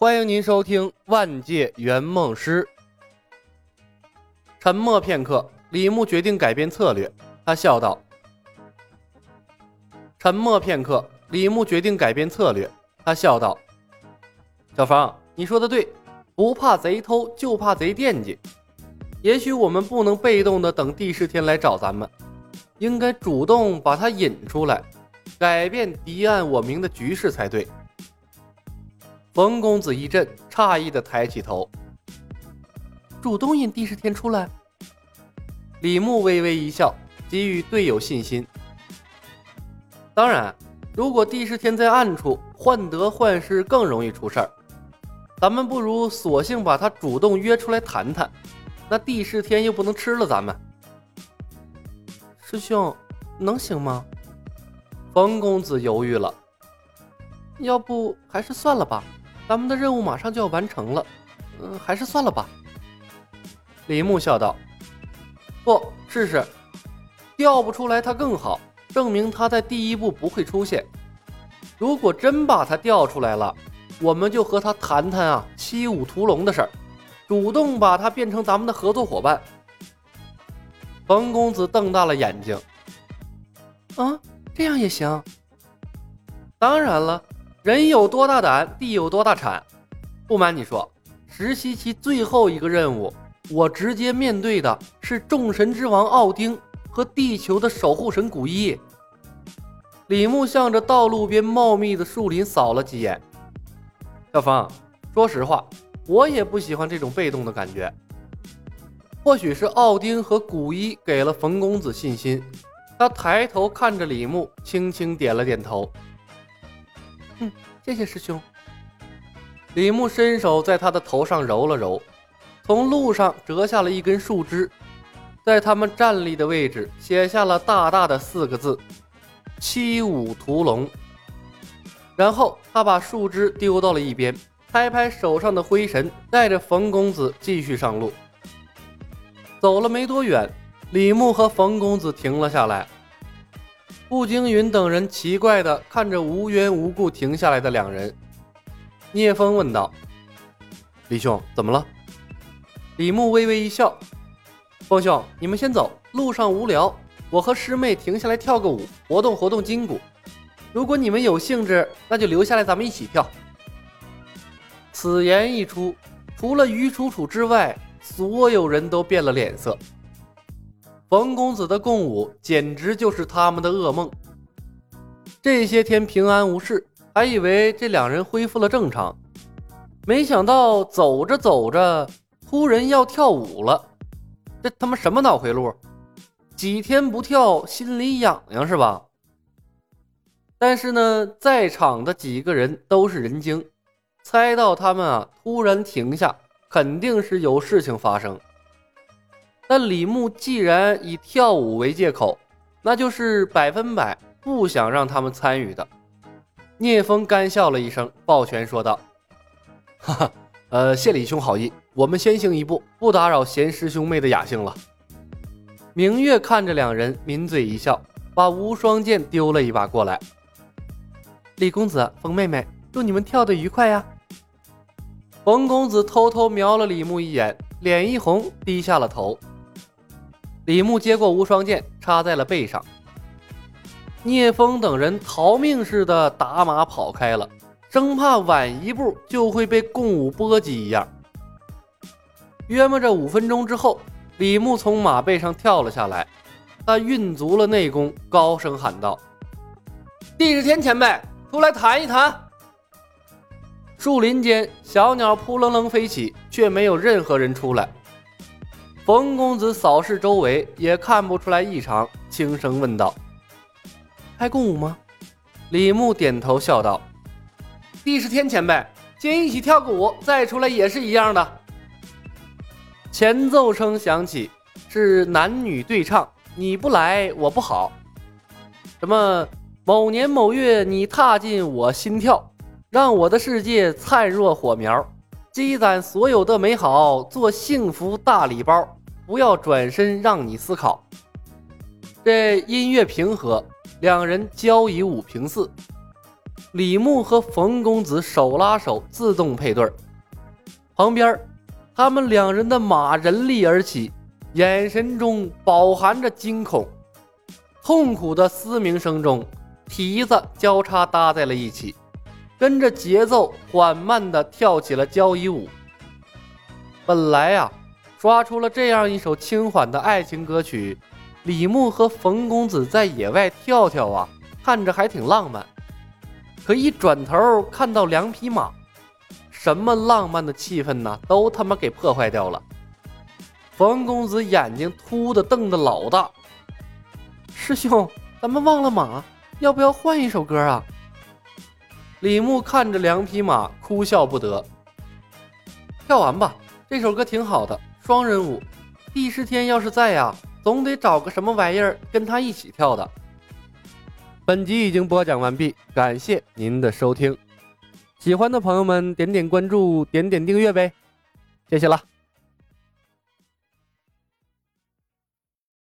欢迎您收听《万界圆梦师》。沉默片刻，李牧决定改变策略。他笑道：“沉默片刻，李牧决定改变策略。他笑道：‘小芳，你说的对，不怕贼偷，就怕贼惦记。也许我们不能被动的等第十天来找咱们，应该主动把他引出来，改变敌暗我明的局势才对。’”冯公子一震，诧异的抬起头，主动引帝释天出来。李牧微微一笑，给予队友信心。当然，如果帝释天在暗处患得患失，更容易出事儿。咱们不如索性把他主动约出来谈谈，那帝释天又不能吃了咱们。师兄，能行吗？冯公子犹豫了，要不还是算了吧。咱们的任务马上就要完成了，嗯，还是算了吧。李牧笑道：“不试试，调不出来他更好，证明他在第一步不会出现。如果真把他调出来了，我们就和他谈谈啊七五屠龙的事儿，主动把他变成咱们的合作伙伴。”冯公子瞪大了眼睛：“啊，这样也行？当然了。”人有多大胆，地有多大产。不瞒你说，实习期最后一个任务，我直接面对的是众神之王奥丁和地球的守护神古一。李牧向着道路边茂密的树林扫了几眼。小芳，说实话，我也不喜欢这种被动的感觉。或许是奥丁和古一给了冯公子信心，他抬头看着李牧，轻轻点了点头。嗯，谢谢师兄。李牧伸手在他的头上揉了揉，从路上折下了一根树枝，在他们站立的位置写下了大大的四个字：“七五屠龙。”然后他把树枝丢到了一边，拍拍手上的灰尘，带着冯公子继续上路。走了没多远，李牧和冯公子停了下来。步惊云等人奇怪地看着无缘无故停下来的两人，聂风问道：“李兄，怎么了？”李牧微微一笑：“风兄，你们先走，路上无聊，我和师妹停下来跳个舞，活动活动筋骨。如果你们有兴致，那就留下来，咱们一起跳。”此言一出，除了于楚楚之外，所有人都变了脸色。冯公子的共舞简直就是他们的噩梦。这些天平安无事，还以为这两人恢复了正常，没想到走着走着，忽然要跳舞了。这他妈什么脑回路？几天不跳，心里痒痒是吧？但是呢，在场的几个人都是人精，猜到他们啊突然停下，肯定是有事情发生。但李牧既然以跳舞为借口，那就是百分百不想让他们参与的。聂风干笑了一声，抱拳说道：“哈哈，呃，谢李兄好意，我们先行一步，不打扰贤师兄妹的雅兴了。”明月看着两人，抿嘴一笑，把无双剑丢了一把过来。李公子，冯妹妹，祝你们跳得愉快呀！冯公子偷偷瞄了李牧一眼，脸一红，低下了头。李牧接过无双剑，插在了背上。聂风等人逃命似的打马跑开了，生怕晚一步就会被共舞波及一样。约摸着五分钟之后，李牧从马背上跳了下来，他运足了内功，高声喊道：“帝释天前辈，出来谈一谈。”树林间，小鸟扑棱棱飞起，却没有任何人出来。冯公子扫视周围，也看不出来异常，轻声问道：“还共舞吗？”李牧点头笑道：“帝释天前辈，先一起跳个舞，再出来也是一样的。”前奏声响起，是男女对唱：“你不来，我不好。”什么？某年某月，你踏进我心跳，让我的世界灿若火苗，积攒所有的美好，做幸福大礼包。不要转身，让你思考。这音乐平和，两人交谊舞平四。李牧和冯公子手拉手自动配对儿旁边他们两人的马人力而起，眼神中饱含着惊恐，痛苦的嘶鸣声中，蹄子交叉搭在了一起，跟着节奏缓慢地跳起了交谊舞。本来啊，刷出了这样一首轻缓的爱情歌曲，李牧和冯公子在野外跳跳啊，看着还挺浪漫。可一转头看到两匹马。什么浪漫的气氛呢？都他妈给破坏掉了！冯公子眼睛突的瞪得老大。师兄，咱们忘了马，要不要换一首歌啊？李牧看着两匹马，哭笑不得。跳完吧，这首歌挺好的，双人舞。帝释天要是在呀，总得找个什么玩意儿跟他一起跳的。本集已经播讲完毕，感谢您的收听。喜欢的朋友们，点点关注，点点订阅呗，谢谢了。